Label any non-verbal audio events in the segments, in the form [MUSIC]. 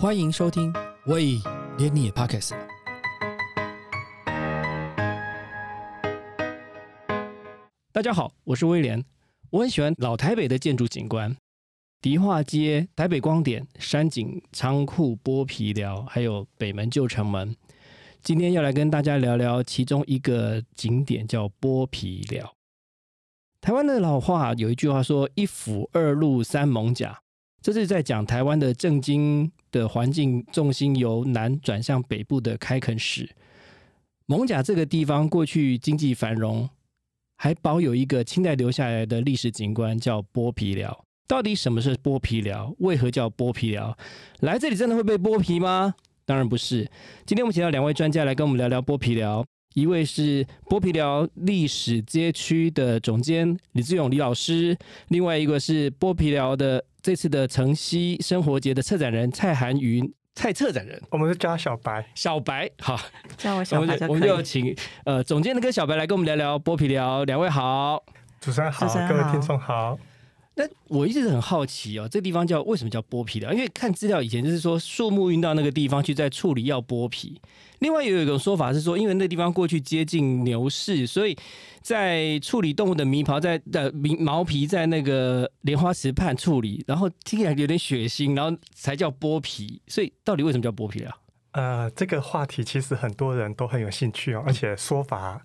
欢迎收听，喂，连你也 Pockets。大家好，我是威廉。我很喜欢老台北的建筑景观，迪化街、台北光点、山景仓库、剥皮寮，还有北门旧城门。今天要来跟大家聊聊其中一个景点，叫剥皮寮。台湾的老话有一句话说：“一府二路三艋甲”，这是在讲台湾的政经的环境重心由南转向北部的开垦史。蒙甲这个地方过去经济繁荣，还保有一个清代留下来的历史景观，叫剥皮寮。到底什么是剥皮寮？为何叫剥皮寮？来这里真的会被剥皮吗？当然不是。今天我们请到两位专家来跟我们聊聊剥皮寮，一位是剥皮寮历史街区的总监李志勇李老师，另外一个是剥皮寮的这次的城西生活节的策展人蔡涵云蔡策展人我们是叫他小白，小白。好，叫我小白我们小白就请呃总监的跟小白来跟我们聊聊剥皮寮，两位好。主持人好，主持人好各位听众好。那我一直很好奇哦，这地方叫为什么叫剥皮寮？因为看资料以前就是说树木运到那个地方去再处理要剥皮。另外有一种说法是说，因为那地方过去接近牛市，所以在处理动物的皮毛在的毛皮在那个莲花池畔处理，然后听起来有点血腥，然后才叫剥皮。所以到底为什么叫剥皮啊？呃，这个话题其实很多人都很有兴趣哦，而且说法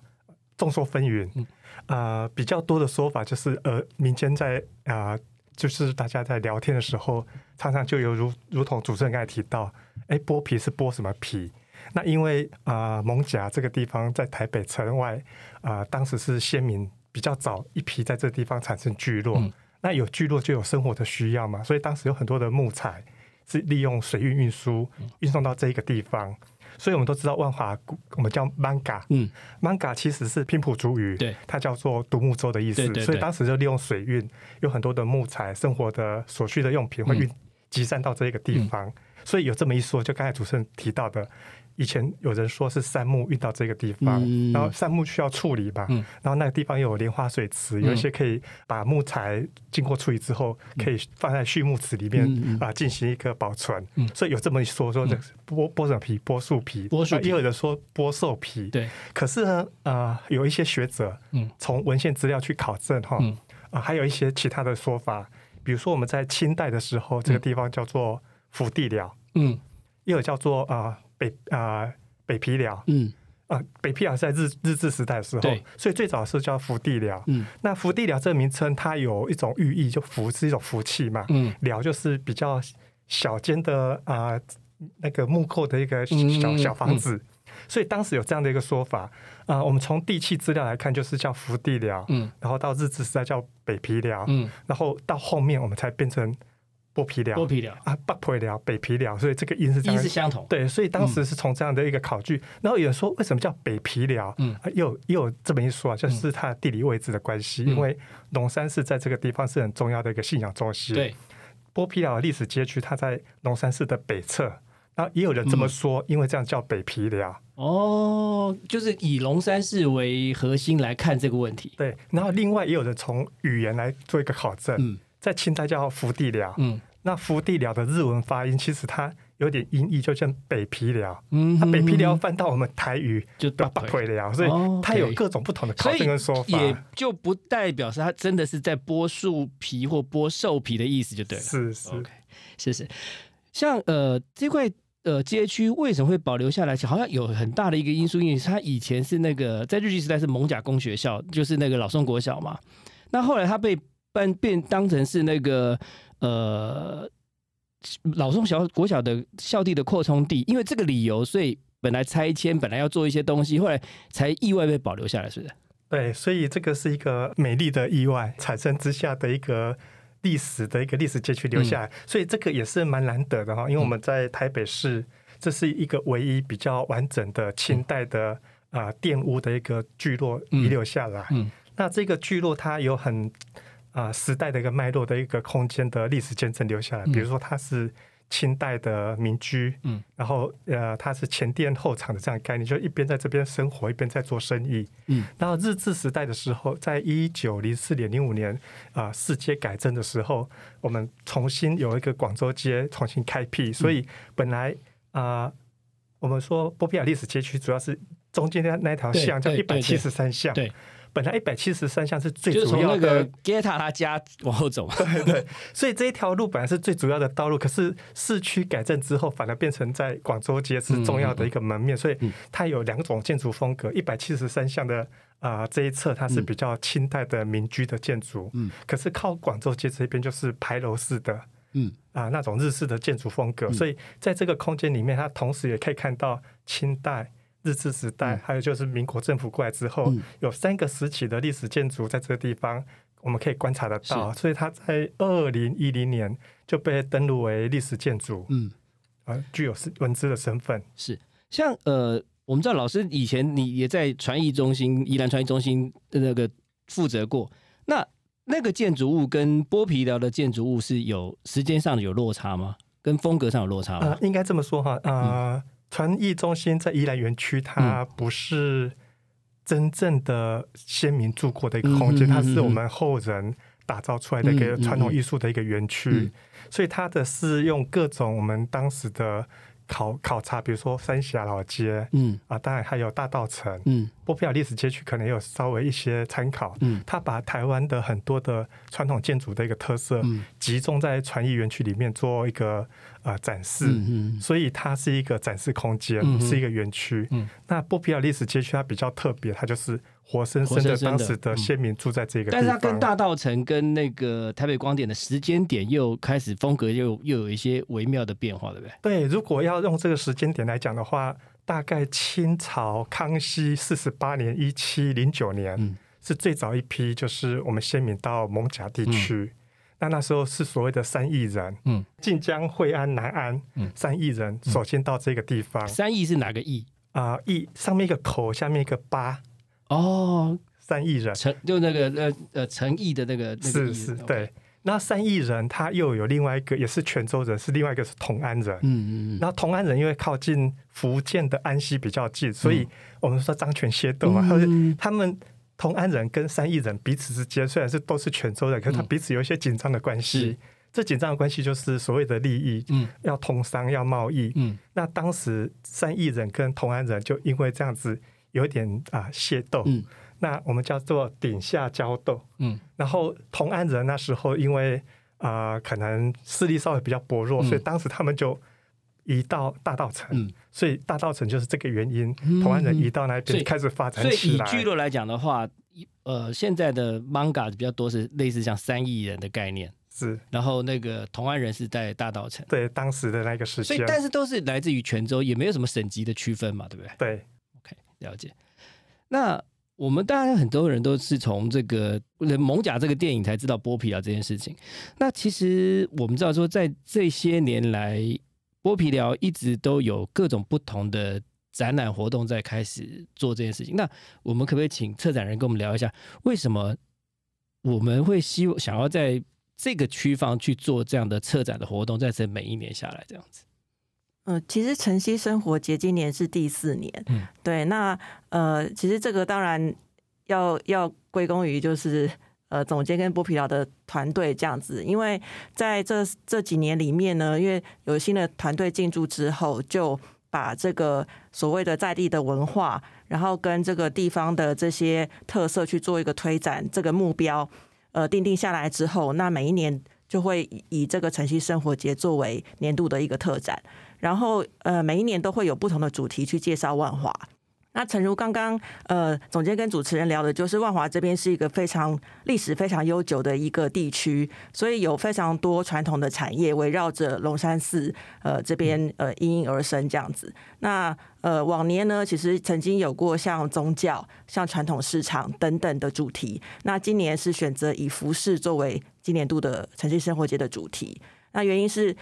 众说纷纭。嗯呃，比较多的说法就是，呃，民间在啊、呃就是大家在聊天的时候，常常就有如如同主持人刚才提到，哎，剥皮是剥什么皮？那因为啊，蒙、甲这个地方在台北城外啊、当时是先民比较早一批在这地方产生聚落。嗯那有聚落就有生活的需要嘛，所以当时有很多的木材是利用水运运输运送到这一个地方。所以我们都知道万华古，我们叫 manga，嗯 manga 其实是拼埔族语，对，它叫做独木舟的意思。对对对所以当时就利用水运，有很多的木材、生活的所需的用品会运集散到这一个地方。所以有这么一说，就刚才主持人提到的，以前有人说是杉木运到这个地方，嗯。然后杉木需要处理吧，嗯。然后那个地方又有莲花水池，嗯。有一些可以把木材经过处理之后，可以放在畜牧池里面啊、进行一个保存。嗯。所以有这么一说，说这剥剥什么皮？剥树皮，剥树皮。啊也有人说剥兽皮。对，可是呢，呃，有一些学者，嗯。从文献资料去考证哈，嗯。啊、还有一些其他的说法，比如说我们在清代的时候，这个地方叫做福地寮，嗯。也有叫做啊、呃北啊、呃北皮寮嗯。啊、北皮寮是在日日治时代的时候对，所以最早是叫福地寮。嗯。那福地寮这个名称，它有一种寓意，就福是一种福气嘛，嗯。寮就是比较小间的啊、那个木构的一个小嗯小房子，所以当时有这样的一个说法。啊、我们从地契资料来看，就是叫福地寮，嗯。然后到日治时代叫北皮寮，嗯，然后到后面我们才变成剥皮寮剥皮寮啊，北皮寮、北皮寮，所以这个音是这样意思。相同。对，所以当时是从这样的一个考据，然后有人说为什么叫北皮寮？嗯啊，也有也有这么一说啊，就是它地理位置的关系，嗯因为龙山寺在这个地方是很重要的一个信仰中心。，对，剥皮寮的历史街区，它在龙山寺的北侧。然后也有人这么说，因为这样叫北皮寮。哦，就是以龙山寺为核心来看这个问题。对，然后另外也有人从语言来做一个考证，嗯在清代叫福地寮。嗯那福地寮的日文发音其实它有点音译，就像北皮寮。嗯它北皮寮翻到我们台语就叫北皮寮，所以哦它有各种不同的考证跟说法。也就不代表是它真的是在剥树皮或剥兽皮的意思，就对了。是是 OK，是是。像呃这块呃街区为什么会保留下来？好像有很大的一个因素，因为它以前是那个在日据时代是蒙甲公学校，就是那个老宋国小嘛。那后来它被办变当成是那个呃老宋小国小的校地的扩充地，因为这个理由，所以本来拆迁本来要做一些东西，后来才意外被保留下来，是不是？对，所以这个是一个美丽的意外产生之下的一个历史的一个历史街区留下来，所以这个也是蛮难得的哈。因为我们在台北市，这是一个唯一比较完整的清代的啊、呃玷污的一个聚落遗留下来。嗯那这个聚落它有很啊、时代的一个脉络的一个空间的历史见证留下来，嗯。比如说它是清代的民居，嗯，然后呃，它是前店后厂的这样概念，就一边在这边生活，一边在做生意，嗯，然后日治时代的时候，在一九零四年、零五年啊、市街改正的时候，我们重新有一个广州街重新开辟，所以本来啊、我们说波比亚历史街区主要是中间的那一条巷叫一百七十三巷，对，本来一百七十三巷是最就是主要从那个的 Geta 他家往后走。[LAUGHS] 对对，所以这一条路本来是最主要的道路，可是市区改正之后，反而变成在广州街是重要的一个门面，所以嗯它有两种建筑风格。一百七十三巷的啊、呃这一侧，它是比较清代的民居的建筑，嗯，可是靠广州街这边就是牌楼式的。嗯啊，那种日式的建筑风格，嗯所以在这个空间里面，它同时也可以看到清代、日治时代，嗯还有就是民国政府过来之后，嗯有三个时期的历史建筑在这个地方，我们可以观察得到。所以它在二零一零年就被登录为历史建筑，嗯，啊，具有是文字的身份。是像呃，我们知道老师以前你也在传艺中心、宜兰传艺中心的那个负责过，那那个建筑物跟剥皮寮的建筑物是有时间上有落差吗？跟风格上有落差吗？啊，应该这么说哈，呃，传艺中心在宜兰园区，它嗯。不是真正的先民住过的一个空间，它是我们后人打造出来的一个传统艺术的一个园区，嗯。所以它的是用各种我们当时的考考察，比如说三峡老街嗯。啊，当然还有大道城、嗯。波皮亚历史街区，可能有稍微一些参考。嗯。它把台湾的很多的传统建筑的一个特色，嗯。集中在传艺园区里面做一个呃展示。嗯所以它是一个展示空间，嗯是一个园区。嗯那波皮亚历史街区它比较特别，它就是活生生的当时的先民住在这个地方。但是它跟大道城跟那个台北光点的时间点又开始风格又又有一些微妙的变化，对不对？对，如果要用这个时间点来讲的话，大概清朝康熙四十八年（一七零九年）嗯是最早一批，就是我们先民到蒙甲地区。那那时候是所谓的三亿人，嗯，晋江、惠安、南安，嗯。三亿人首先到这个地方。三亿是哪个亿？啊，义、上面一个口，下面一个八，哦，三亿人。成就那个呃呃诚意的那个那个是是，对。那三亿人他又有另外一个，也是泉州人，是另外一个是同安人。嗯嗯嗯，然后同安人因为靠近福建的安溪比较近，所以我们说张权械斗嘛，他嗯他们同安人跟三义人彼此之间虽然是都是泉州人，可是他嗯彼此有一些紧张的关系。是。这紧张的关系就是所谓的利益，嗯。要通商要贸易。嗯。那当时三义人跟同安人就因为这样子有点啊械斗，嗯。那我们叫做顶下交斗。嗯。然后同安人那时候因为啊、呃可能势力稍微比较薄弱，嗯。所以当时他们就移到大道城，嗯，所以大道城就是这个原因，嗯同安人移到那边开始发展所以以起来。聚落来讲的话，呃现在的 manga 比较多是类似像三亿人的概念，是然后那个同安人是在大道城，对当时的那个时间，所以但是都是来自于泉州，也没有什么省级的区分嘛，对不对对？OK，了解。那我们当然很多人都是从这个《蒙甲》这个电影才知道剥皮啊这件事情。那其实我们知道说，在这些年来，剥皮寮一直都有各种不同的展览活动在开始做这件事情。那我们可不可以请策展人跟我们聊一下，为什么我们会希望想要在这个区方去做这样的策展的活动，在这每一年下来这样子？嗯，其实晨曦生活节今年是第四年，嗯对，那呃，其实这个当然要要归功于就是呃总监跟剥皮寮的团队这样子，因为在这这几年里面呢，因为有新的团队进驻之后，就把这个所谓的在地的文化，然后跟这个地方的这些特色去做一个推展，这个目标呃定定下来之后，那每一年就会以这个晨曦生活节作为年度的一个特展。然后呃，每一年都会有不同的主题去介绍万华。那诚如刚刚呃总监跟主持人聊的，就是万华这边是一个非常历史非常悠久的一个地区，所以有非常多传统的产业围绕着龙山寺呃这边呃应运而生这样子。那呃往年呢，其实曾经有过像宗教、像传统市场等等的主题。那今年是选择以服饰作为今年度的城市生活节的主题。那原因是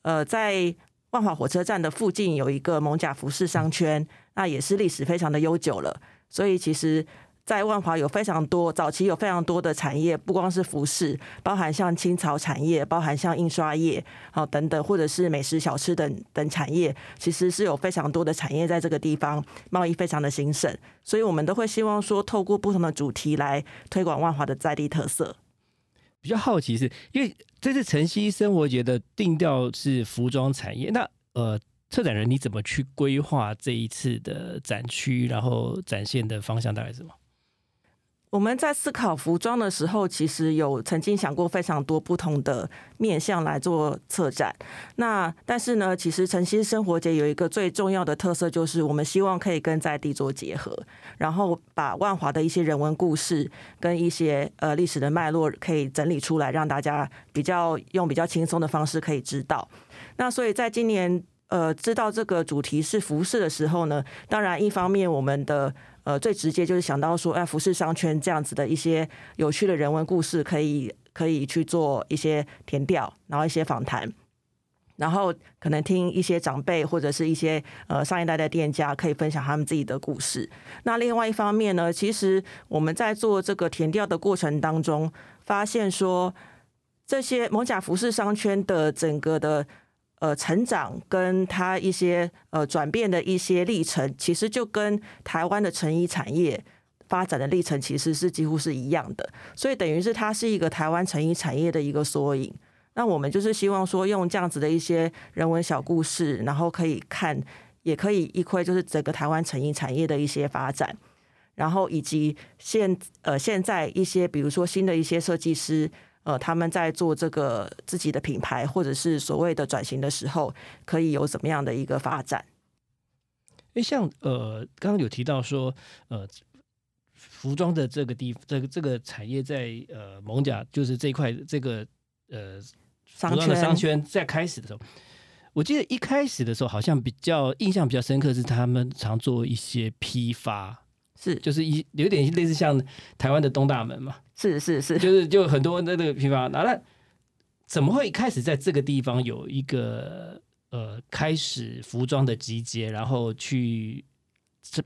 呃在万华火车站的附近有一个蒙甲服饰商圈，那也是历史非常的悠久了。所以其实，在万华有非常多早期有非常多的产业，不光是服饰，包含像青草产业，包含像印刷业，好等等，或者是美食小吃等等产业，其实是有非常多的产业在这个地方，贸易非常的兴盛，所以我们都会希望说，透过不同的主题来推广万华的在地特色。比较好奇是因为这次晨曦生活节的定调是服装产业，那呃。策展人，你怎么去规划这一次的展区，然后展现的方向大概是什么？我们在思考服装的时候，其实有曾经想过非常多不同的面向来做策展。那但是呢，其实晨曦生活节有一个最重要的特色，就是我们希望可以跟在地做结合，然后把万华的一些人文故事跟一些呃历史的脉络可以整理出来，让大家比较用比较轻松的方式可以知道。那所以在今年。呃，知道这个主题是服饰的时候呢，当然一方面我们的呃最直接就是想到说，哎，服饰商圈这样子的一些有趣的人文故事，可以可以去做一些填调，然后一些访谈，然后可能听一些长辈或者是一些呃上一代的店家可以分享他们自己的故事。那另外一方面呢，其实我们在做这个填调的过程当中，发现说这些蒙甲服饰商圈的整个的。呃，成长跟他一些呃转变的一些历程，其实就跟台湾的成衣产业发展的历程其实是几乎是一样的，所以等于是它是一个台湾成衣产业的一个缩影。那我们就是希望说，用这样子的一些人文小故事，然后可以看，也可以一窥就是整个台湾成衣产业的一些发展，然后以及现呃现在一些比如说新的一些设计师。呃，他们在做这个自己的品牌，或者是所谓的转型的时候，可以有怎么样的一个发展？因为像呃，刚刚有提到说，呃，服装的这个地，这个这个产业在呃蒙甲，就是这一块这个呃商圈商圈在开始的时候，我记得一开始的时候，好像比较印象比较深刻是他们常做一些批发。是，就是一有点类似像台湾的东大门嘛，是是是，就是就很多那个批发，那怎么会开始在这个地方有一个呃开始服装的集结，然后去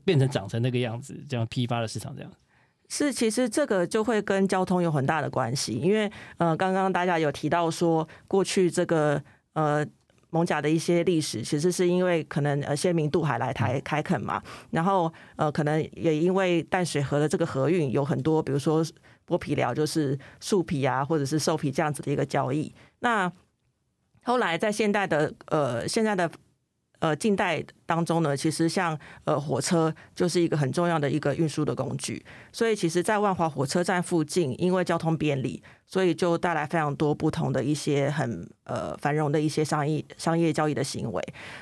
变成长成那个样子，这样批发的市场这样？是，其实这个就会跟交通有很大的关系，因为呃刚刚大家有提到说过去这个呃。蒙甲的一些历史，其实是因为可能呃先民渡海来台开垦嘛，然后呃可能也因为淡水河的这个河运，有很多比如说剥皮寮，就是树皮啊，或者是兽皮这样子的一个交易。那后来在现代的呃现在的。呃，近代当中呢，其实像呃火车就是一个很重要的一个运输的工具，所以其实，在万华火车站附近，因为交通便利，所以就带来非常多不同的一些很呃繁荣的一些商业商业交易的行为。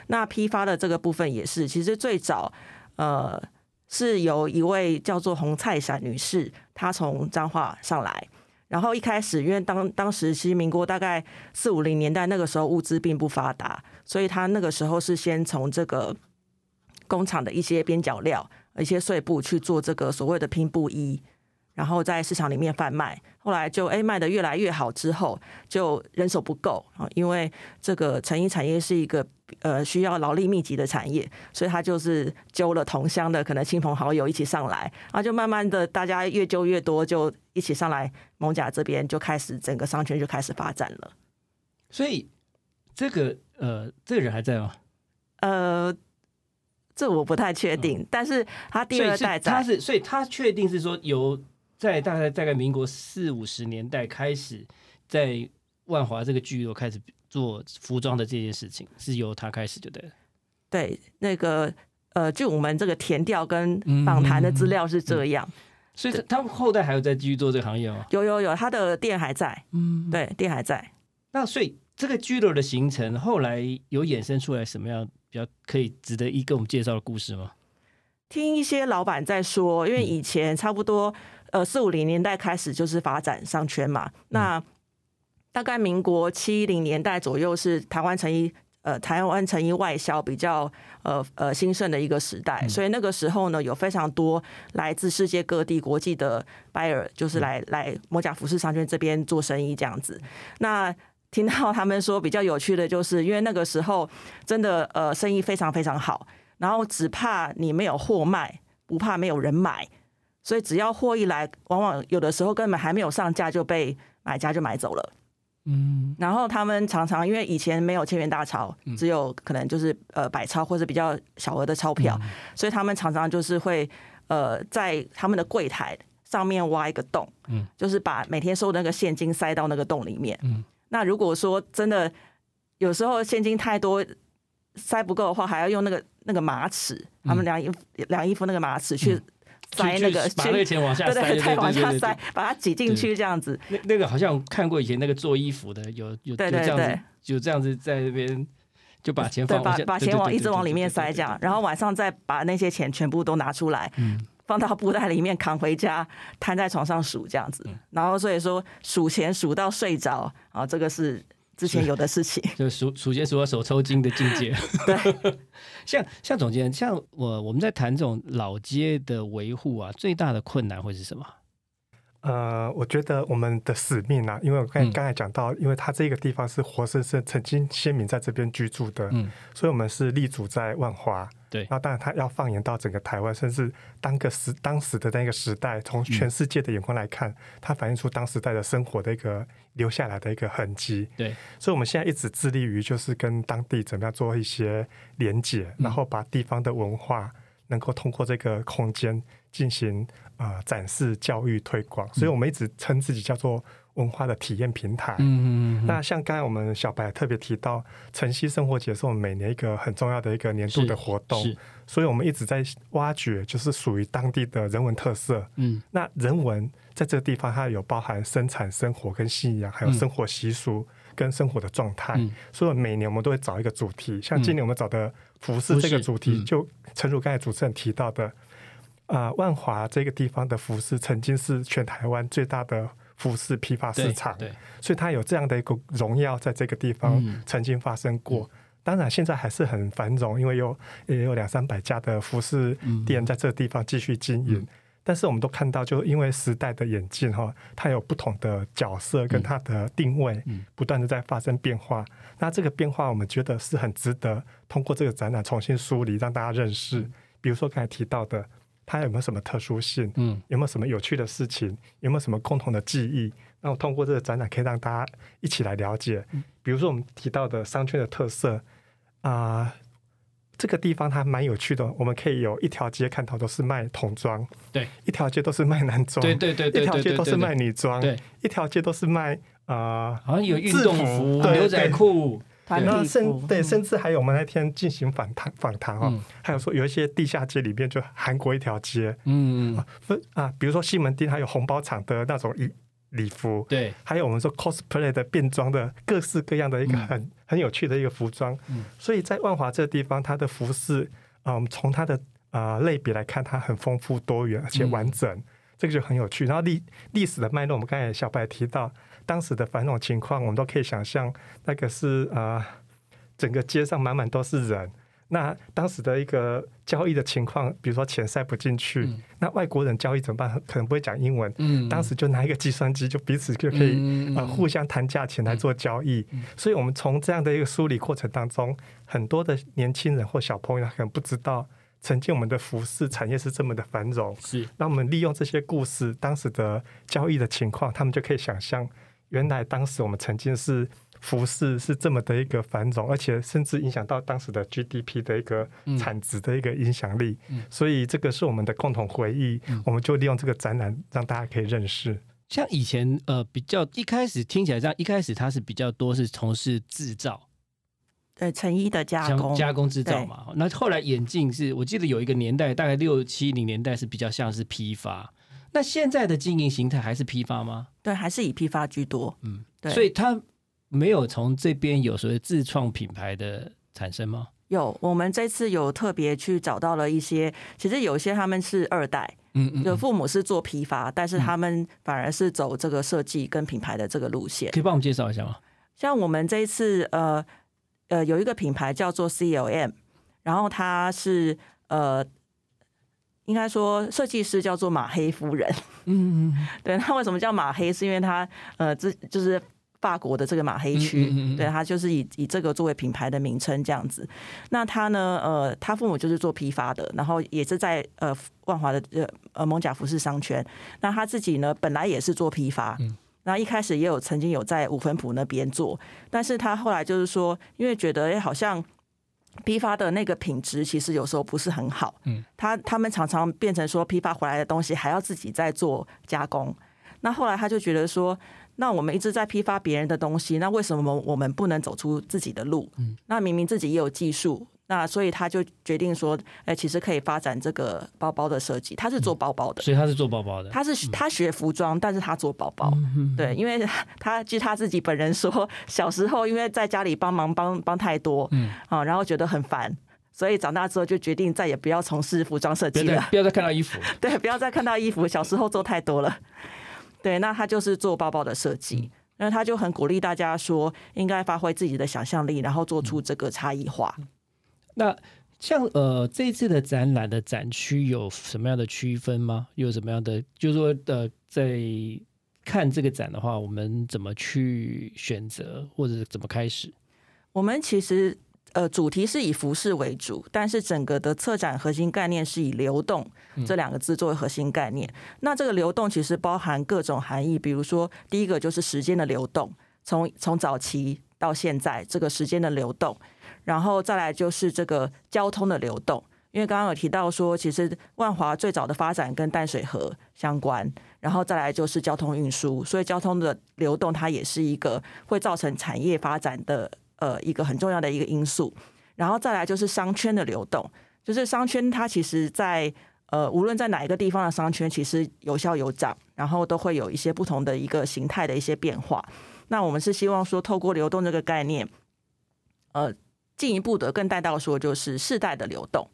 那批发的这个部分也是，其实最早呃是由一位叫做洪菜闪女士，她从彰化上来。然后一开始，因为当当时其实民国大概四五零年代那个时候物资并不发达，所以他那个时候是先从这个工厂的一些边角料、一些碎布去做这个所谓的拼布衣。然后在市场里面贩卖，后来就哎卖的越来越好，之后就人手不够啊，因为这个成衣产业是一个呃需要劳力密集的产业，所以他就是揪了同乡的可能亲朋好友一起上来，然后就慢慢的大家越揪越多，就一起上来蒙甲这边就开始整个商圈就开始发展了。所以这个呃这个人还在吗？呃，这我不太确定，但是他第二代他是，所以他确定是说由。在大概大概民国四五十年代开始，在万华这个聚落开始做服装的这件事情，是由他开始就对了。对，那个呃，就我们这个填调跟访谈的资料是这样，所以他们后代还有在继续做这个行业吗？有有有，他的店还在，嗯，对，店还在。那所以这个聚落的形成，后来有衍生出来什么样比较可以值得一跟我们介绍的故事吗？听一些老板在说，因为以前差不多。呃，四五零年代开始就是发展商圈嘛。那大概民国七零年代左右是台湾成衣呃台湾成衣外销比较呃呃兴盛的一个时代。所以那个时候呢，有非常多来自世界各地国际的 buyer，就是来来摩甲服饰商圈这边做生意这样子。那听到他们说比较有趣的就是，因为那个时候真的呃生意非常非常好，然后只怕你没有货卖，不怕没有人买。所以只要货一来，往往有的时候根本还没有上架就被买家就买走了。嗯，然后他们常常因为以前没有千元大钞，只有可能就是呃百钞或者比较小额的钞票，所以他们常常就是会呃在他们的柜台上面挖一个洞，嗯，就是把每天收的那个现金塞到那个洞里面。嗯，那如果说真的有时候现金太多塞不够的话，还要用那个那个马尺，他们量衣服量衣服那个马尺去塞那个把那个钱往下塞，[LAUGHS] 对对，再往下塞，把它挤进去这样子。那那个好像看过以前那个做衣服的，有有对对对有这样子，就这样子在那边就把钱对，放，把把钱对对对对往一直往里对对对面塞这样，然后晚上再把那些钱全部都拿出来，嗯。放到布袋里面扛回家，摊在床上数这样嗯。子。然后所以说数钱数到睡着啊，这个是之前有的事情。[LAUGHS] 就数数钱数到手抽筋的境界。[LAUGHS] 对，[LAUGHS] 像像总监，像我我们在谈这种老街的维护啊，最大的困难会是什么？呃，我觉得我们的使命啊，因为我刚嗯刚才讲到，因为它这个地方是活生生曾经先民在这边居住的，嗯，所以我们是立足在万华。对那当然它要放眼到整个台湾，甚至当个时当时的那个时代，从全世界的眼光来看，它反映出当时代的生活的一个留下来的一个痕迹。对，所以我们现在一直致力于就是跟当地怎么样做一些连结，嗯然后把地方的文化能够通过这个空间进行啊、呃展示、教育、推广。所以我们一直称自己叫做文化的体验平台。嗯嗯嗯，那像刚才我们小白特别提到，晨曦生活节是我们每年一个很重要的一个年度的活动，所以我们一直在挖掘，就是属于当地的人文特色。嗯。那人文在这个地方，它有包含生产生活跟信仰，还有嗯。生活习俗跟生活的状态。嗯。所以每年我们都会找一个主题，像今年我们找的服饰这个主题，嗯。就诚如刚才主持人提到的，啊、万华这个地方的服饰曾经是全台湾最大的服饰批发市场，对，所以它有这样的一个荣耀在这个地方嗯曾经发生过。当然，现在还是很繁荣，因为有也有两三百家的服饰店在这个地方继续经营。嗯但是我们都看到，就因为时代的演进哈，它有不同的角色跟它的定位嗯，不断的在发生变化。那这个变化，我们觉得是很值得通过这个展览重新梳理，让大家认识。比如说刚才提到的，它有没有什么特殊性？嗯有没有什么有趣的事情？有没有什么共同的记忆？那我通过这个展览，可以让大家一起来了解。比如说我们提到的商圈的特色啊、这个地方它蛮有趣的。我们可以有一条街看到都是卖童装，对，一条街都是卖男装，对对对对一条街都是卖女装，对，一条街都是卖啊。好像有运动制服牛仔裤，团那体甚对，甚至还有我们那天进行访谈访谈哦，嗯。还有说有一些地下街里面就韩国一条街嗯啊，比如说西门町还有红包厂的那种礼礼服，对，还有我们说 cosplay 的变装的各式各样的一个嗯。很、很有趣的一个服装，嗯。所以在万华这个地方，它的服饰啊，我们从它的啊、类别来看，它很丰富多元而且完整，嗯这个就很有趣。然后历历史的脉络，我们刚才小白提到当时的繁荣情况，我们都可以想象，那个是啊、整个街上满满都是人。那当时的一个交易的情况，比如说钱塞不进去，嗯那外国人交易怎么办？可能不会讲英文，嗯，当时就拿一个计算机，就彼此就可以、嗯呃互相谈价钱来做交易。嗯所以，我们从这样的一个梳理过程当中，很多的年轻人或小朋友可能不知道，曾经我们的服饰产业是这么的繁荣。是那我们利用这些故事，当时的交易的情况，他们就可以想象，原来当时我们曾经是服饰是这么的一个繁荣，而且甚至影响到当时的 GDP 的一个嗯产值的一个影响力。嗯所以这个是我们的共同回忆，嗯我们就利用这个展览让大家可以认识。像以前呃比较一开始听起来这样，一开始它是比较多是从事制造、对成衣的加工，加工制造嘛。那后来眼镜是我记得有一个年代，大概六七零年代是比较像是批发。那现在的经营形态还是批发吗？对，还是以批发居多。嗯，对所以它没有从这边有所谓自创品牌的产生吗？有，我们这次有特别去找到了一些，其实有些他们是二代，嗯嗯就父母是做批发，但是他们反而是走这个设计跟品牌的这个路线。可以帮我们介绍一下吗？像我们这一次，呃呃，有一个品牌叫做 CLM，然后它是呃，应该说设计师叫做马黑夫人。嗯嗯 [LAUGHS] 对，那为什么叫马黑？是因为他呃，这就是法国的这个马黑区，嗯嗯嗯嗯对，他就是以以这个作为品牌的名称这样子。那他呢，呃，他父母就是做批发的，然后也是在呃万华的呃呃蒙甲服饰商圈。那他自己呢，本来也是做批发，嗯然后一开始也有曾经有在五分埔那边做，但是他后来就是说，因为觉得哎、好像批发的那个品质其实有时候不是很好，嗯，他他们常常变成说批发回来的东西还要自己再做加工，那后来他就觉得说，那我们一直在批发别人的东西，那为什么我们不能走出自己的路？嗯，那明明自己也有技术，那所以他就决定说，哎、其实可以发展这个包包的设计。他是做包包的，所以他是做包包的，他是他学服装，但是他做包包。对，因为 [LAUGHS] 他据他自己本人说，小时候因为在家里帮忙帮帮太多，嗯啊，然后觉得很烦。所以长大之后就决定再也不要从事服装设计了。不要再看到衣服，[LAUGHS] 对，不要再看到衣服，小时候做太多了。对，那他就是做包包的设计，那他就很鼓励大家说，应该发挥自己的想象力，然后做出这个差异化。那像呃这一次的展览的展区有什么样的区分吗？有什么样的，就是说呃，在看这个展的话，我们怎么去选择，或者是怎么开始？我们其实呃主题是以服饰为主，但是整个的策展核心概念是以流动这两个字作为核心概念。那这个流动其实包含各种含义，比如说第一个就是时间的流动，从从早期到现在这个时间的流动，然后再来就是这个交通的流动。因为刚刚有提到说，其实万华最早的发展跟淡水河相关，然后再来就是交通运输，所以交通的流动它也是一个会造成产业发展的呃一个很重要的一个因素。然后再来就是商圈的流动，就是商圈它其实在呃无论在哪一个地方的商圈，其实有消有涨，然后都会有一些不同的一个形态的一些变化。那我们是希望说，透过流动这个概念，呃，进一步的更带到说，就是世代的流动。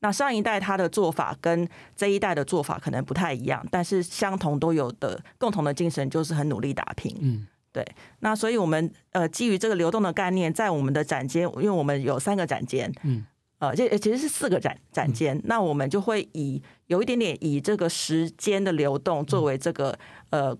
那上一代他的做法跟这一代的做法可能不太一样，但是相同都有的共同的精神就是很努力打拼。嗯，对那所以我们呃基于这个流动的概念，在我们的展间，因为我们有三个展间，嗯，呃，这其实是四个展展间，那我们就会以有一点点以这个时间的流动作为这个呃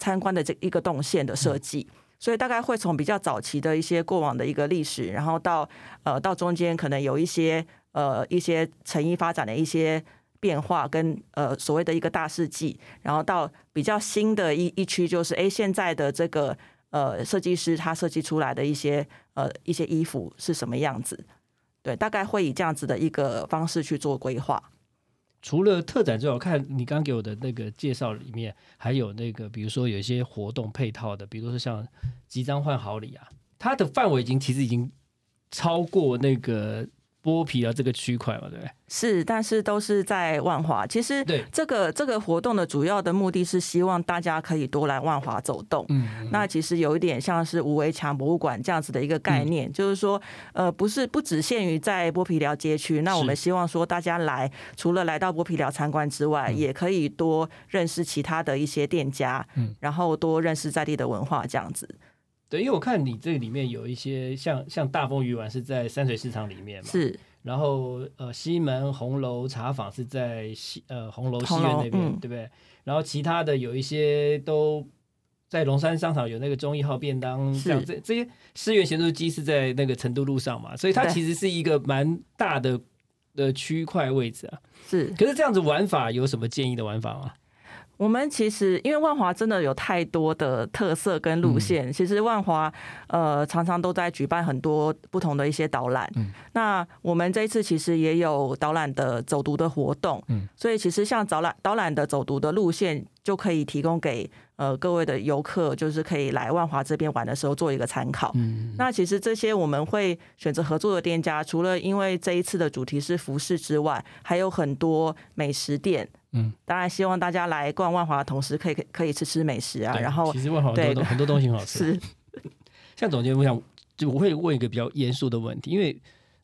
参观的这一个动线的设计。所以大概会从比较早期的一些过往的一个历史，然后到呃到中间可能有一些呃一些成衣发展的一些变化跟呃所谓的一个大事记，然后到比较新的一一区，就是哎现在的这个呃设计师他设计出来的一些呃一些衣服是什么样子，对，大概会以这样子的一个方式去做规划。除了特展之外，我看你刚给我的那个介绍里面，还有那个比如说有一些活动配套的，比如说像集章换好礼啊，它的范围已经其实已经超过那个剥皮啊这个区块嘛，对不对？是，但是都是在万华。其实对这个这个活动的主要的目的是希望大家可以多来万华走动。嗯，那其实有一点像是无围墙博物馆这样子的一个概嗯念，就是说，呃，不是不只限于在剥皮寮街区，那我们希望说大家来，除了来到剥皮寮参观之外，嗯也可以多认识其他的一些店家，嗯然后多认识在地的文化这样子。对，因为我看你这里面有一些像像大丰鱼丸是在山水市场里面嘛，是然后呃西门红楼茶坊是在西呃红楼西苑那边，嗯对不对？然后其他的有一些都在龙山商场有那个中一号便当，像这这些思源咸酥鸡是在那个成都路上嘛，所以它其实是一个蛮大的的区块位置啊。是，可是这样子玩法有什么建议的玩法吗？我们其实因为万华真的有太多的特色跟路嗯线，其实万华呃常常都在举办很多不同的一些导览。嗯那我们这一次其实也有导览的走读的活动，嗯所以其实像导览导览的走读的路线就可以提供给呃各位的游客，就是可以来万华这边玩的时候做一个参考。嗯，那其实这些我们会选择合作的店家，除了因为这一次的主题是服饰之外，还有很多美食店。嗯，当然希望大家来逛万华的同时，可以可以吃吃美食啊。然后其实万华很多东很多东西很好吃，[LAUGHS] 是像总监，我想就我会问一个比较严肃的问题，因为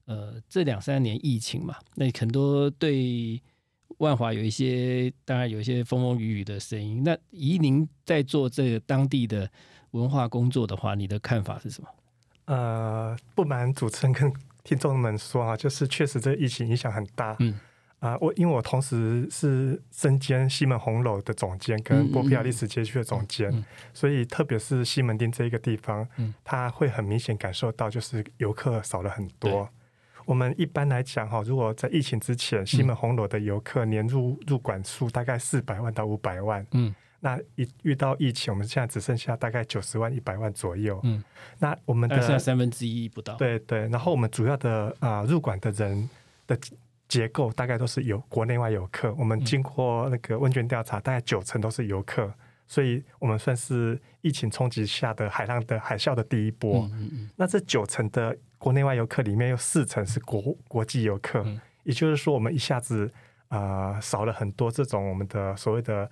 呃这两三年疫情嘛，那很多对万华有一些当然有一些风风雨雨的声音。那以您在做这个当地的文化工作的话，你的看法是什么？呃，不瞒主持人跟听众们说啊，就是确实这疫情影响很大。嗯，啊、我因为我同时是身兼西门红楼的总监跟波皮亚历史街区的总监，嗯嗯所以特别是西门町这一个地方，嗯它会很明显感受到就是游客少了很多。我们一般来讲哈，如果在疫情之前，西门红楼的游客年入入馆数大概四百万到五百万，嗯那一遇到疫情，我们现在只剩下大概九十万一百万左右。嗯，那我们的剩下的三分之一不到。对对，然后我们主要的啊、入馆的人的结构大概都是游国内外游客。我们嗯经过那个问卷调查，大概九成都是游客，所以我们算是疫情冲击下的海浪的海啸的第一波。嗯嗯嗯那这九成的国内外游客里面，有四成是国国际游客，嗯也就是说，我们一下子啊、呃少了很多这种我们的所谓的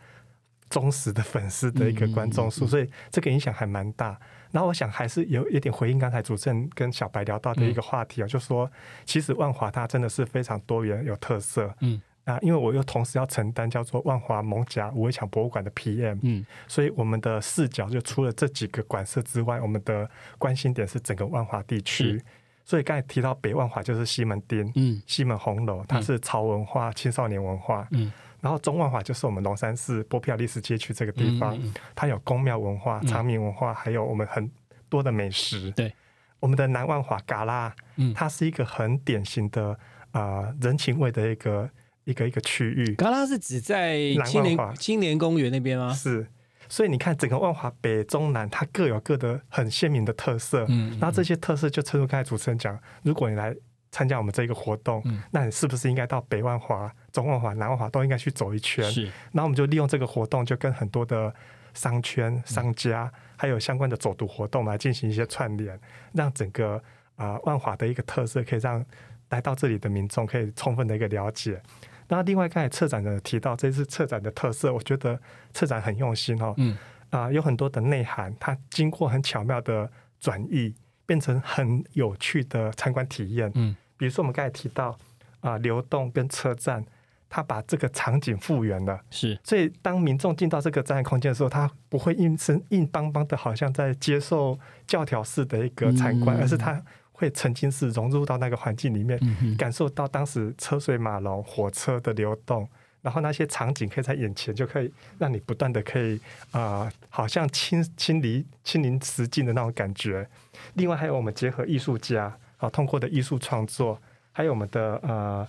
忠实的粉丝的一个观众数，嗯嗯嗯嗯所以这个影响还蛮大。然后我想还是有一点回应刚才主持人跟小白聊到的一个话题啊，就说其实万华它真的是非常多元有特色。嗯啊，因为我又同时要承担叫做万华蒙甲五围墙博物馆的 PM，嗯所以我们的视角就除了这几个馆舍之外，我们的关心点是整个万华地区。所以刚才提到北万华就是西门町、嗯西门红楼，它是潮文化、青少年文化。嗯然后中万华就是我们龙山寺波皮亚历史街区这个地方，它有宫庙文化、嗯长明文化，还有我们很多的美食。对，我们的南万华嘎拉，嗯它是一个很典型的啊、呃人情味的一个一个一个区域。嘎拉是指在南青年青年公园那边吗？是，所以你看整个万华北中南，它各有各的很鲜明的特色。嗯，然后这些特色就正如刚才主持人讲，如果你来参加我们这个活动，嗯那你是不是应该到北万华、中万华、南万华都应该去走一圈？是然后我们就利用这个活动，就跟很多的商圈、商家，还有相关的走读活动来进行一些串联，让整个啊、呃万华的一个特色，可以让来到这里的民众可以充分的一个了解。那另外，刚才策展人提到这次策展的特色，我觉得策展很用心哦。嗯啊、有很多的内涵，它经过很巧妙的转译，变成很有趣的参观体验。嗯比如说我们刚才提到啊、流动跟车站，它把这个场景复原了。是所以，当民众进到这个展览空间的时候，他不会硬生硬邦邦的，好像在接受教条式的一个参观，嗯而是他会沉浸式融入到那个环境里面，嗯感受到当时车水马龙、火车的流动，然后那些场景可以在眼前，就可以让你不断的可以啊、好像亲亲离亲临实境的那种感觉。另外，还有我们结合艺术家啊，通过的艺术创作，还有我们的呃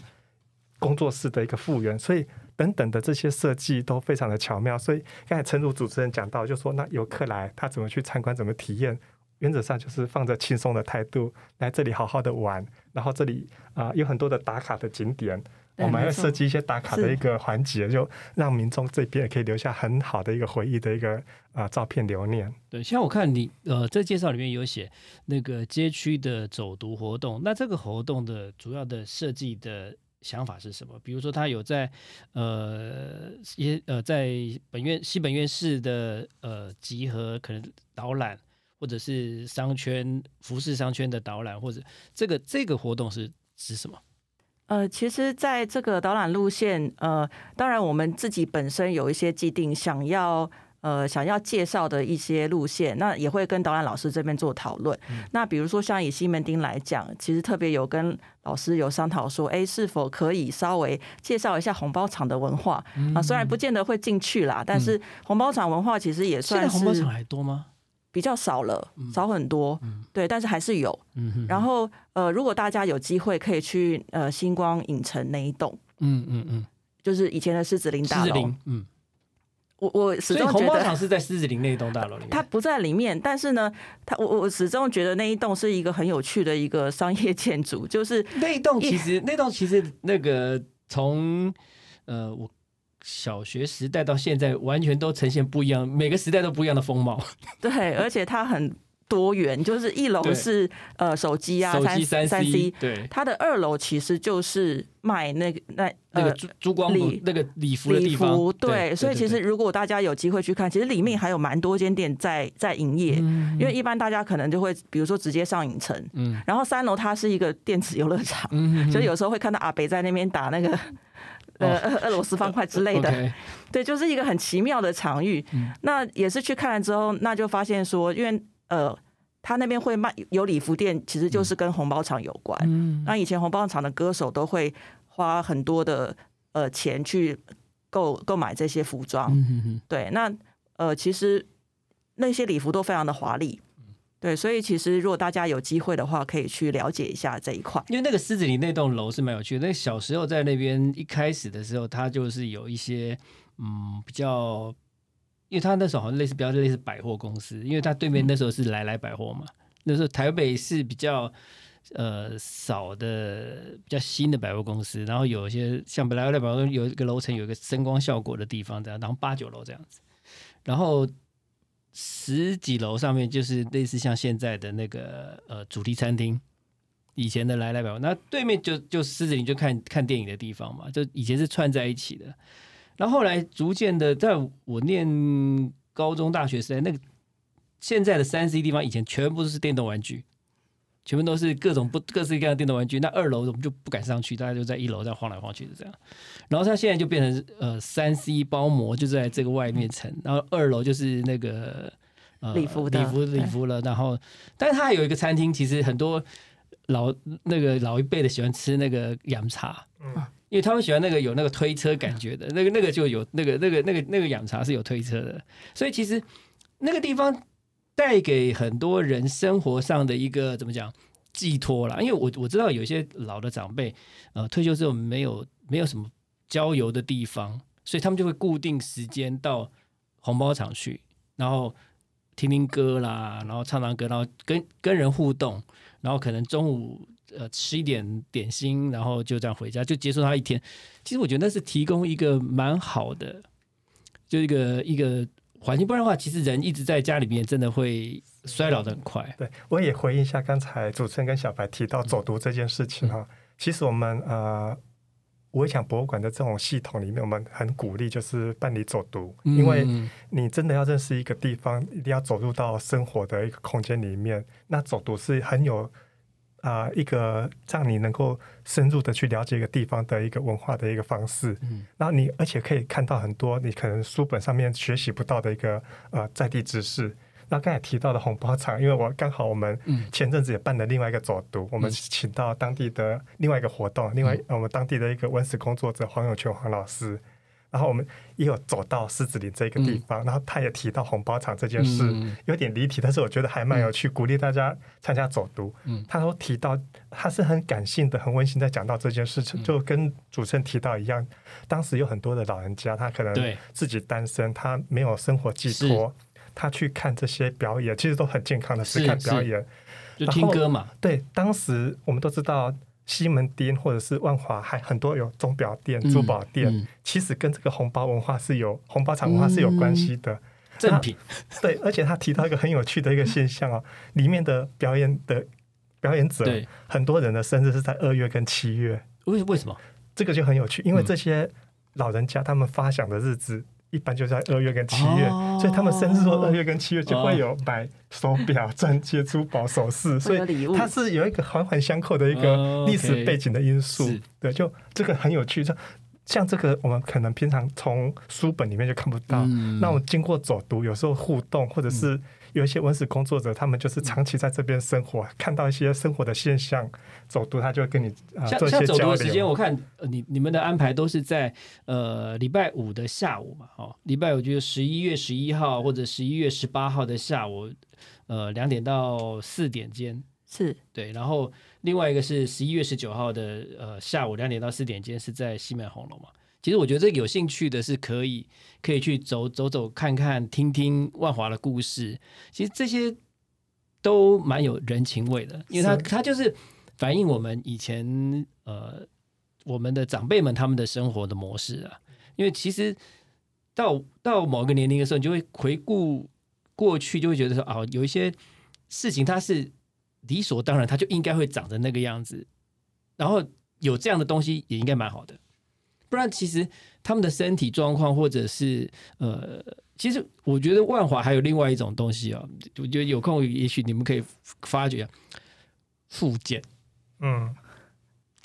工作室的一个复原，所以等等的这些设计都非常的巧妙。所以刚才陈如主持人讲到，就说那游客来他怎么去参观，怎么体验，原则上就是放着轻松的态度来这里好好的玩，然后这里啊、有很多的打卡的景点。我们还会对没错设计一些打卡的一个环节，就让民众这边也可以留下很好的一个回忆的一个啊、照片留念。对，像我看你呃，在介绍里面有写那个街区的走读活动，那这个活动的主要的设计的想法是什么？比如说，他有在呃也呃在本院西本院市的呃集合可能导览，或者是商圈服饰商圈的导览，或者这个这个活动是指什么？呃，其实在这个导览路线，呃，当然我们自己本身有一些既定想要。呃，想要介绍的一些路线，那也会跟导览老师这边做讨论。那比如说像以西门町来讲，其实特别有跟老师有商讨说，哎，是否可以稍微介绍一下红包厂的文化啊？虽然不见得会进去啦，但是红包厂文化其实也现在算是红包厂还多吗？比较少了，少很多。对，但是还是有。嗯哼，然后呃，如果大家有机会可以去呃星光影城那一栋，嗯嗯嗯，就是以前的狮子林大楼嗯，我我始终觉得场是在狮子林那一栋大楼里面。它不在里面，但是呢，它我我始终觉得那一栋是一个很有趣的一个商业建筑，就是那一栋其实那栋其实那个从呃我小学时代到现在，完全都呈现不一样，每个时代都不一样的风貌。[LAUGHS] 对，而且它很多元，就是一楼是呃手机啊，手机三三 C，对，它的二楼其实就是卖那个那呃那个珠珠光礼那个礼服的地方，对，所以其实如果大家有机会去看，其实里面还有蛮多间店在在营业，嗯。因为一般大家可能就会比如说直接上影城，嗯。然后三楼它是一个电子游乐场，嗯。所以有时候会看到阿北在那边打那个。呃，俄俄罗斯方块之类的 [LAUGHS] 对，就是一个很奇妙的场域。嗯那也是去看了之后，那就发现说，因为呃，他那边会卖有礼服店，其实就是跟红包场有关。嗯那以前红包场的歌手都会花很多的呃钱去购购买这些服装。对，那呃，其实那些礼服都非常的华丽。对，所以其实如果大家有机会的话，可以去了解一下这一块。因为那个狮子林那栋楼是蛮有趣的。那小时候在那边一开始的时候，它就是有一些嗯比较，因为它那时候好像类似比较类似百货公司，因为它对面那时候是来来百货嘛。那时候台北是比较呃少的比较新的百货公司，然后有一些像本来来百货有一个楼层有一个声光效果的地方这样，然后八九楼这样子，然后。十几楼上面就是类似像现在的那个呃主题餐厅，以前的来来百货，那对面就就狮子林就看看电影的地方嘛，就以前是串在一起的。然后后来逐渐的，在我念高中大学时代，那个现在的三 C 地方，以前全部都是电动玩具，全部都是各种不各式各样的电动玩具。那二楼我们就不敢上去，大家就在一楼在晃来晃去的这样。然后它现在就变成呃三 C 包膜就在这个外面层，然后二楼就是那个呃礼服的礼服礼服了。然后，但是它还有一个餐厅，其实很多老那个老一辈的喜欢吃那个洋茶，嗯因为他们喜欢那个有那个推车感觉的，那个那个就有那个那个那个那个养茶是有推车的，所以其实那个地方带给很多人生活上的一个怎么讲寄托啦。因为我我知道有些老的长辈，呃，退休之后没有没有什么郊游的地方，所以他们就会固定时间到红包场去，然后听听歌啦，然后唱唱歌，然后跟跟人互动，然后可能中午呃吃一点点心，然后就这样回家，就结束他一天。其实我觉得那是提供一个蛮好的，就一个一个环境，不然的话，其实人一直在家里面，真的会衰老的很快。对，我也回应一下刚才主持人跟小白提到走读这件事情哈。其实我们呃，我想博物馆的这种系统里面，我们很鼓励就是办理走读，因为嗯你真的要认识一个地方，一定要走入到生活的一个空间里面。那走读是很有啊、一个让你能够深入的去了解一个地方的一个文化的一个方式。嗯然后你而且可以看到很多你可能书本上面学习不到的一个呃在地知识。那刚才提到的红包场，因为我刚好我们嗯前阵子也办了另外一个走读，我们请到当地的另外一个活动，另外嗯我们当地的一个文史工作者黄永泉黄老师，然后我们也有走到狮子林这个地方，然后他也提到红包场这件事，嗯。有点离题，但是我觉得还蛮有趣，鼓励大家参加走读。嗯。他说提到他是很感性的、很温馨在讲到这件事嗯。情，就跟主持人提到一样，当时有很多的老人家，他可能自己单身，他没有生活寄托。他去看这些表演，其实都很健康的，是是看表演。就听歌嘛，对，当时我们都知道西门町或者是万华，还很多有钟表店、嗯珠宝店，嗯其实跟这个红包文化是有红包场文化是有关系的。正品，对，而且他提到一个很有趣的一个现象哦，[LAUGHS] 里面的表演的表演者，很多人的生日是在二月跟七月，为为什么？这个就很有趣，因为嗯这些老人家他们发享的日子。一般就在二月跟七月，哦所以他们生日说二月跟七月就会有买手表、钻戒、珠宝首饰，所以它是有一个环环相扣的一哦个历史背景的因素。是对，就这个很有趣。像像这个，我们可能平常从书本里面就看不到。嗯。那我经过走读，有时候互动，或者是有一些文史工作者，他们就是长期在这边生活，看到一些生活的现象，走读他就会跟你呃、像做一些像走读交的时间，我看呃你你们的安排都是在呃礼拜五的下午嘛，哦，礼拜五就是十一月十一号或者十一月十八号的下午，呃两点到四点间，是。对，然后另外一个是十一月十九号的呃下午两点到四点间是在西门红楼嘛。其实我觉得这个有兴趣的是可以可以去走走走看看听听万华的故事，其实这些都蛮有人情味的，因为它是它就是反映我们以前呃我们的长辈们他们的生活的模式啊。因为其实到到某个年龄的时候，你就会回顾过去，就会觉得说啊，有一些事情它是理所当然，它就应该会长成那个样子，然后有这样的东西也应该蛮好的。不然，其实他们的身体状况，或者是呃，其实我觉得万华还有另外一种东西啊，我觉得有空也许你们可以发掘复健嗯，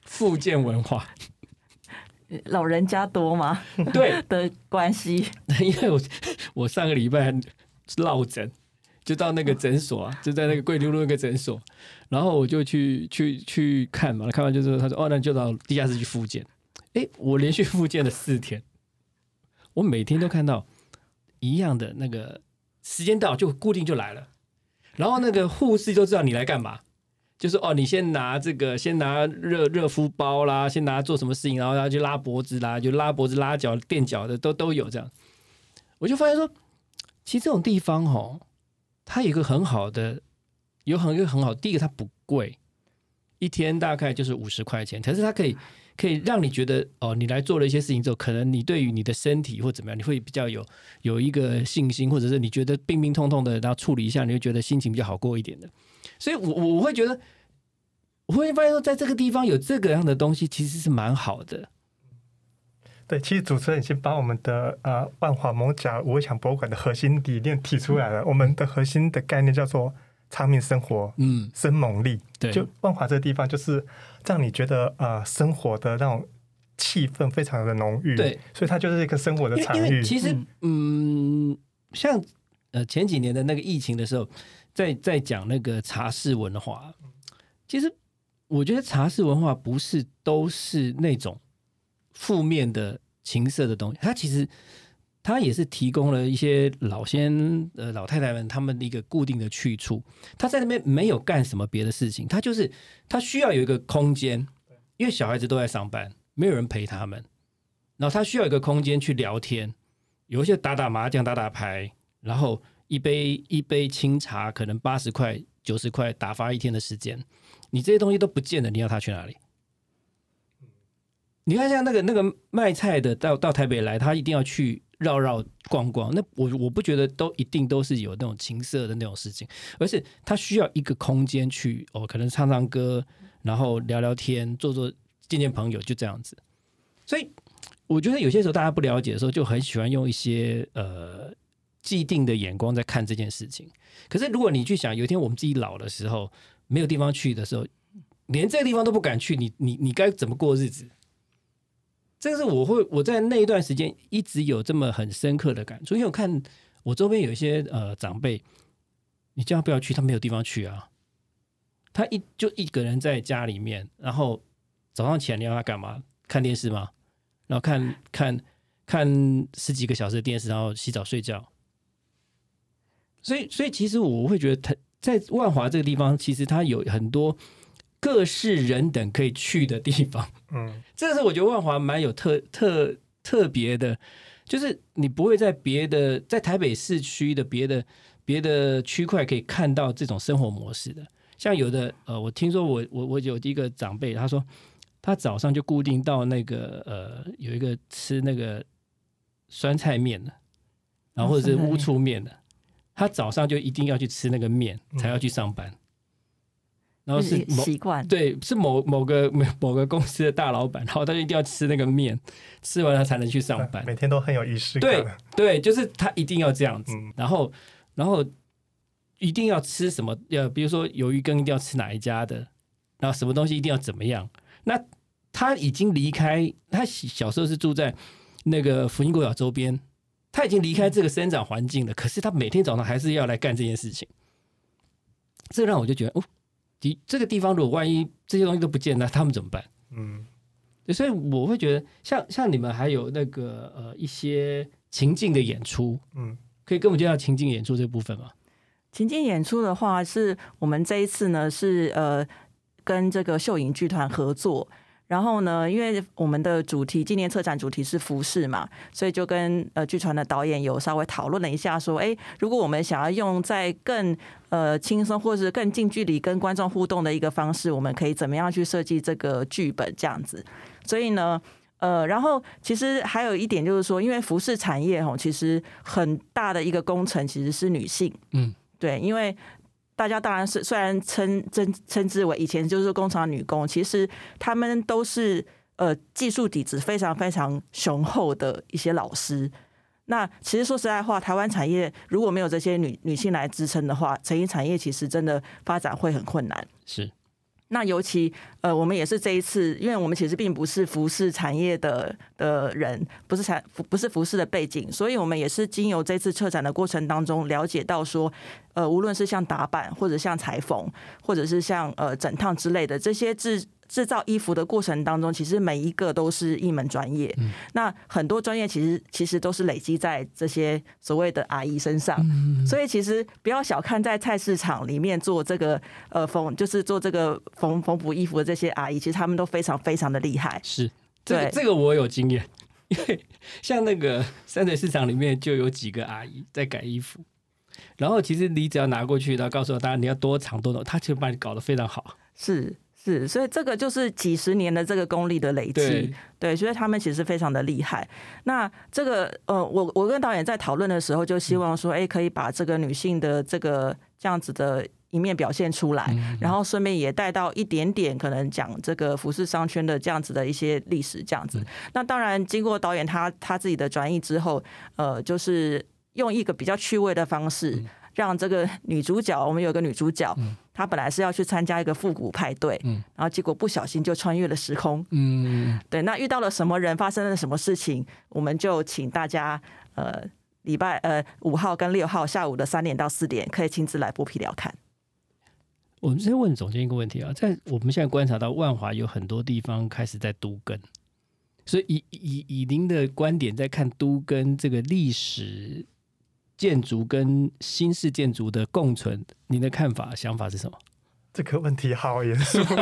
复健文化。老人家多吗对，[LAUGHS] 的关系？[LAUGHS] 因为我我上个礼拜落诊，就到那个诊所啊，就在那个桂林路那个诊所，然后我就去去去看嘛，看完就说他说哦，那就到地下室去复健。哎，我连续复健了四天，我每天都看到一样的那个时间到就固定就来了，然后那个护士都知道你来干嘛，就是哦，你先拿这个，先拿热热敷包啦，先拿做什么事情，然后要去拉脖子啦，就拉脖子、拉脚、垫脚的都都有这样。我就发现说，其实这种地方哦，它有一个很好的，有很一个很好，第一个它不贵，一天大概就是五十块钱，可是它可以。可以让你觉得哦，你来做了一些事情之后，可能你对于你的身体或怎么样，你会比较有有一个信心，或者是你觉得病病痛痛的，然后处理一下，你会觉得心情比较好过一点的。所以，我我会觉得，我会发现说，在这个地方有这个样的东西，其实是蛮好的。对，其实主持人已经把我们的呃万华蒙甲五味强博物馆的核心理念提出来了。我们的核心的概念叫做长命生活，嗯，生猛力。对，就万华这个地方就是。让你觉得呃，生活的那种气氛非常的浓郁，对，所以它就是一个生活的场域。其实，嗯，像呃前几年的那个疫情的时候，在在讲那个茶室文化，其实我觉得茶室文化不是都是那种负面的情色的东西，它其实。他也是提供了一些老先呃老太太们他们的一个固定的去处。他在那边没有干什么别的事情，他就是他需要有一个空间，因为小孩子都在上班，没有人陪他们。然后他需要一个空间去聊天，有一些打打麻将、打打牌，然后一杯一杯清茶，可能八十块、九十块打发一天的时间。你这些东西都不见了，你要他去哪里？你看像那个那个卖菜的到到台北来，他一定要去。绕绕逛逛，那我我不觉得都一定都是有那种情色的那种事情，而是他需要一个空间去哦，可能唱唱歌，然后聊聊天，做做见见朋友，就这样子。所以我觉得有些时候大家不了解的时候，就很喜欢用一些呃既定的眼光在看这件事情。可是如果你去想，有一天我们自己老的时候，没有地方去的时候，连这个地方都不敢去，你你你该怎么过日子？这是我会我在那一段时间一直有这么很深刻的感触，因为我看我周边有一些呃长辈，你叫他不要去，他没有地方去啊。他一就一个人在家里面，然后早上起来你要他干嘛？看电视吗？然后看看看十几个小时的电视，然后洗澡睡觉。所以，所以其实我会觉得，他在万华这个地方，其实他有很多。各式人等可以去的地方，嗯，这个是我觉得万华蛮有特特特别的，就是你不会在别的在台北市区的别的别的区块可以看到这种生活模式的。像有的呃，我听说我我我有一个长辈，他说他早上就固定到那个呃有一个吃那个酸菜面的，然后或者是乌醋面的，他早上就一定要去吃那个面，才要去上班。然后是习惯，对，是某某个某某个公司的大老板，然后他就一定要吃那个面，吃完他才能去上班，每天都很有仪式感。对对，就是他一定要这样子，然后然后一定要吃什么，要比如说鱿鱼羹一定要吃哪一家的，然后什么东西一定要怎么样。那他已经离开，他小时候是住在那个福音国小周边，他已经离开这个生长环境了，可是他每天早上还是要来干这件事情，这让我就觉得哦。的这个地方，如果万一这些东西都不见，那他们怎么办？嗯，所以我会觉得，像像你们还有那个呃一些情境的演出，嗯，可以跟我们介绍情境演出这部分吗？情境演出的话，是我们这一次呢是呃跟这个秀影剧团合作。然后呢，因为我们的主题纪念策展主题是服饰嘛，所以就跟呃剧团的导演有稍微讨论了一下，说，哎，如果我们想要用在更呃轻松或者是更近距离跟观众互动的一个方式，我们可以怎么样去设计这个剧本这样子？所以呢，呃，然后其实还有一点就是说，因为服饰产业吼，其实很大的一个工程其实是女性，嗯，对，因为。大家当然是虽然称称称之为以前就是工厂女工，其实他们都是呃技术底子非常非常雄厚的一些老师。那其实说实在话，台湾产业如果没有这些女女性来支撑的话，成衣产业其实真的发展会很困难。是。那尤其呃，我们也是这一次，因为我们其实并不是服饰产业的的人，不是产不是服饰的背景，所以我们也是经由这次策展的过程当中了解到说，呃，无论是像打板或者像裁缝，或者是像呃整烫之类的这些制制造衣服的过程当中，其实每一个都是一门专业。那很多专业其实其实都是累积在这些所谓的阿姨身上。所以其实不要小看在菜市场里面做这个呃缝，就是做这个缝缝补衣服的这些阿姨，其实他们都非常非常的厉害。是，这个对这个我有经验，因 [LAUGHS] 为像那个三水市场里面就有几个阿姨在改衣服，然后其实你只要拿过去，然后告诉大家你要多长多短，他其实把你搞得非常好。是是，所以这个就是几十年的这个功力的累积对。所以他们其实非常的厉害。那这个呃，我我跟导演在讨论的时候，就希望说，哎，可以把这个女性的这个这样子的一面表现出来，然后顺便也带到一点点可能讲这个服饰商圈的这样子的一些历史这样子。那当然，经过导演他他自己的转译之后，呃，就是用一个比较趣味的方式。让这个女主角，我们有个女主角，她本来是要去参加一个复古派对，然后结果不小心就穿越了时空，嗯，对，那遇到了什么人，发生了什么事情，我们就请大家呃礼拜呃五号跟六号下午的三点到四点，可以亲自来剥皮聊看。我们先问总监一个问题啊，在我们现在观察到万华有很多地方开始在都更，所以以以以您的观点在看都更这个历史建筑跟新式建筑的共存，您的看法想法是什么？这个问题好严肃。[LAUGHS]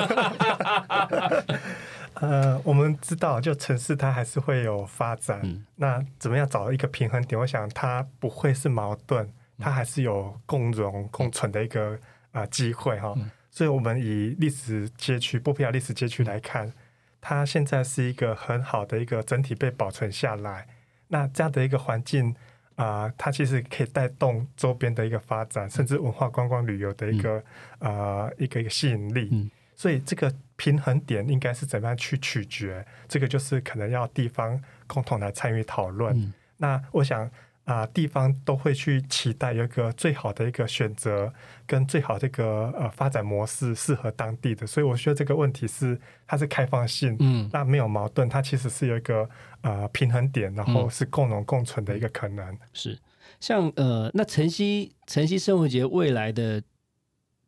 呃，我们知道，就城市它还是会有发展。嗯那怎么样找一个平衡点？我想它不会是矛盾，它还是有共荣共存的一个呃机会哈。所以，我们以历史街区波皮亚历史街区来看，它现在是一个很好的一个整体被保存下来。那这样的一个环境啊、它其实可以带动周边的一个发展，甚至文化观光旅游的一个、呃一个一个吸引力。嗯所以这个平衡点应该是怎么样去取决？这个就是可能要地方共同来参与讨论。嗯那我想啊、地方都会去期待有一个最好的一个选择，跟最好的一个呃发展模式适合当地的。所以我觉得这个问题是它是开放性，嗯那没有矛盾，它其实是有一个呃平衡点，然后嗯是共荣共存的一个可能。是像呃，那晨曦晨曦生活节未来的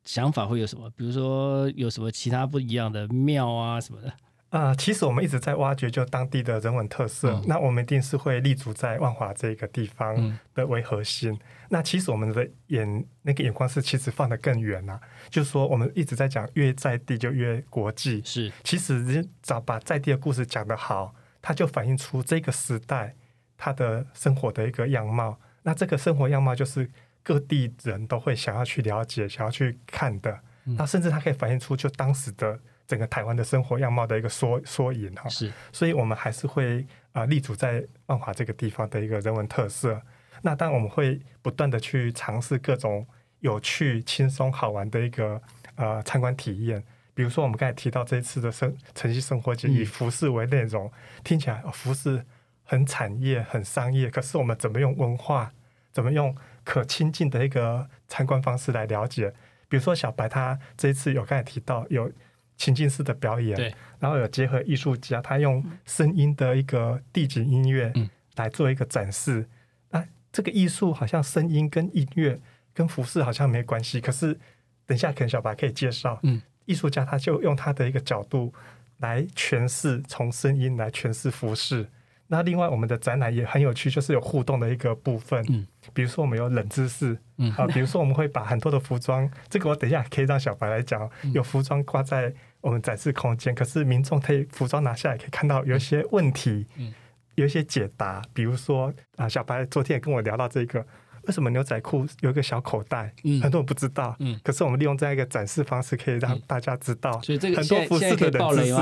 想法会有什么？比如说有什么其他不一样的庙啊什么的？啊、其实我们一直在挖掘就当地的人文特色，嗯那我们一定是会立足在万华这个地方嗯的为核心。那其实我们的眼那个眼光是其实放得更远啊，就是说我们一直在讲越在地就越国际。是其实只找把在地的故事讲得好，它就反映出这个时代它的生活的一个样貌。那这个生活样貌就是各地人都会想要去了解、想要去看的。嗯那甚至它可以反映出就当时的整个台湾的生活样貌的一个缩缩影哈。是所以我们还是会啊、呃立足在万华这个地方的一个人文特色。那当然我们会不断的去尝试各种有趣、轻松、好玩的一个呃参观体验。比如说我们刚才提到这一次的生城市生活节，嗯以服饰为内容，听起来、哦、服饰很产业、很商业，可是我们怎么用文化，怎么用可亲近的一个参观方式来了解？比如说小白他这一次有刚才提到有情境式的表演，对，然后有结合艺术家，他用声音的一个地景音乐嗯来做一个展示。那、这个艺术好像声音跟音乐跟服饰好像没关系，可是等一下可能小白可以介绍，嗯，艺术家他就用他的一个角度来诠释，从声音来诠释服饰。那另外，我们的展览也很有趣，就是有互动的一个部分。嗯，比如说我们有冷知识，嗯啊，比如说我们会把很多的服装，这个我等一下可以让小白来讲，嗯有服装挂在我们展示空间，可是民众可以服装拿下来，可以看到有一些问题，嗯有一些解答。比如说啊，小白昨天也跟我聊到这个，为什么牛仔裤有一个小口袋，嗯很多人不知道，嗯可是我们利用这样一个展示方式，可以让嗯大家知道。所以这个很多服现在现在可饰的爆雷？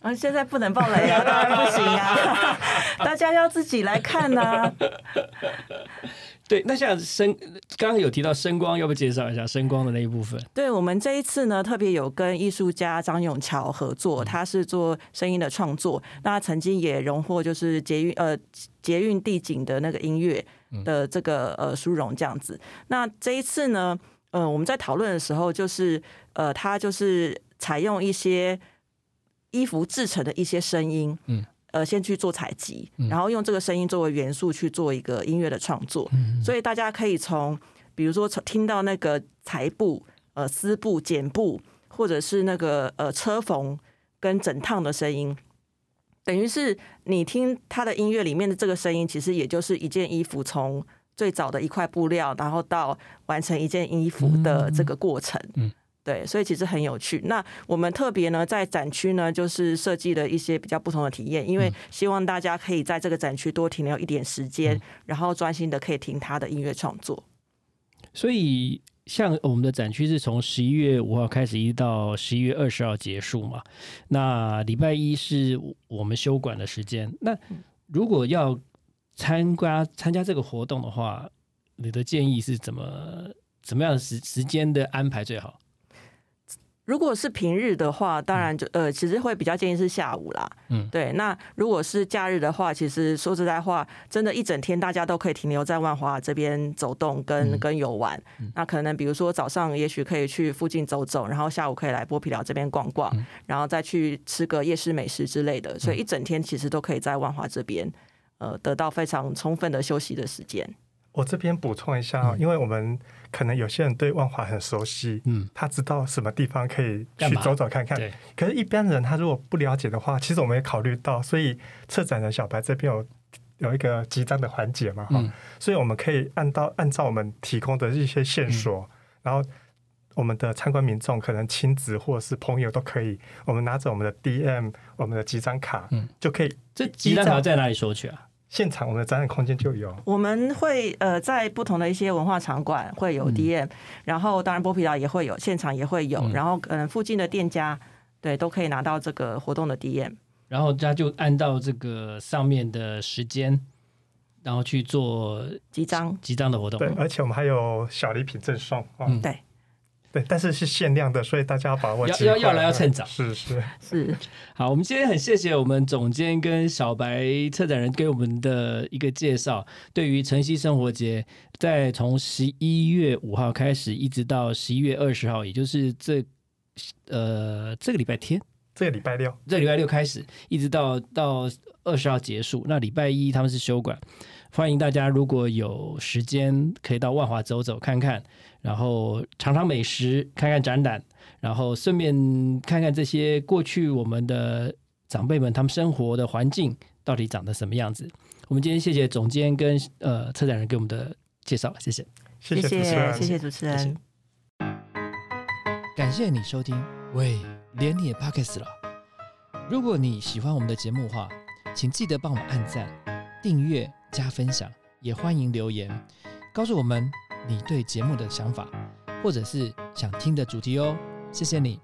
啊，现在不能爆雷啊，[LAUGHS] 当然不行啊，大家要自己来看呐、对，那像声刚刚有提到声光，要不要介绍一下声光的那一部分？对我们这一次呢，特别有跟艺术家张永桥合作，他是做声音的创作，那他曾经也荣获就是捷运呃捷运地景的那个音乐的这个呃殊荣这样子。那这一次呢，呃，我们在讨论的时候，就是呃，他就是采用一些衣服制成的一些声音，嗯。呃，先去做采集，然后用这个声音作为元素去做一个音乐的创作，所以大家可以从比如说从听到那个裁布、呃丝布、剪布，或者是那个呃车缝跟整烫的声音。等于是你听他的音乐里面的这个声音，其实也就是一件衣服从最早的一块布料，然后到完成一件衣服的这个过程。嗯，对，所以其实很有趣。那我们特别呢，在展区呢，就是设计了一些比较不同的体验，因为希望大家可以在这个展区多停留一点时间，然后专心的可以听他的音乐创作。所以，像我们的展区是从十一月五号开始，一直到十一月二十号结束嘛。那礼拜一是我们休馆的时间。那如果要参加参加这个活动的话，你的建议是怎么怎么样的时时间的安排最好？如果是平日的话，当然就呃，其实会比较建议是下午啦。嗯，对。那如果是假日的话，其实说实在话，真的，一整天大家都可以停留在万华这边走动跟跟游玩。那可能比如说早上也许可以去附近走走，然后下午可以来剥皮寮这边逛逛，然后再去吃个夜市美食之类的。所以一整天其实都可以在万华这边呃得到非常充分的休息的时间。我这边补充一下，因为我们可能有些人对万华很熟悉，嗯，他知道什么地方可以去走走看看。对，可是，一般人他如果不了解的话，其实我们也考虑到，所以策展人小白这边有有一个集章的环节嘛，哈，所以我们可以按照按照我们提供的一些线索，然后我们的参观民众可能亲子或者是朋友都可以，我们拿着我们的 DM，我们的集章卡，嗯，就可以。这集章卡在哪里收取啊？现场我们的展览空间就有，我们会呃在不同的一些文化场馆会有 DM，然后当然波皮岛也会有，现场也会有，然后嗯附近的店家对都可以拿到这个活动的 DM，然后他就按照这个上面的时间，然后去做集章。集章的活动。对，而且我们还有小礼品赠送，嗯。对。对，但是是限量的，所以大家要把握要要要来要趁早。是是是。好，我们今天很谢谢我们总监跟小白策展人给我们的一个介绍。对于晨曦生活节，在从十一月五号开始，一直到十一月二十号，也就是这呃这个礼拜天，这个礼拜六，这个礼拜六开始，一直到到二十号结束。那礼拜一他们是休馆，欢迎大家如果有时间可以到万华走走看看。然后尝尝美食，看看展览，然后顺便看看这些过去我们的长辈们他们生活的环境到底长得什么样子。我们今天谢谢总监跟呃策展人给我们的介绍，谢谢，谢谢主持人，谢谢主持人，感谢你收听，喂，连你也 pockets 了。如果你喜欢我们的节目的话，请记得帮我们按赞、订阅、加分享，也欢迎留言告诉我们。你对节目的想法，或者是想听的主题哦，谢谢你。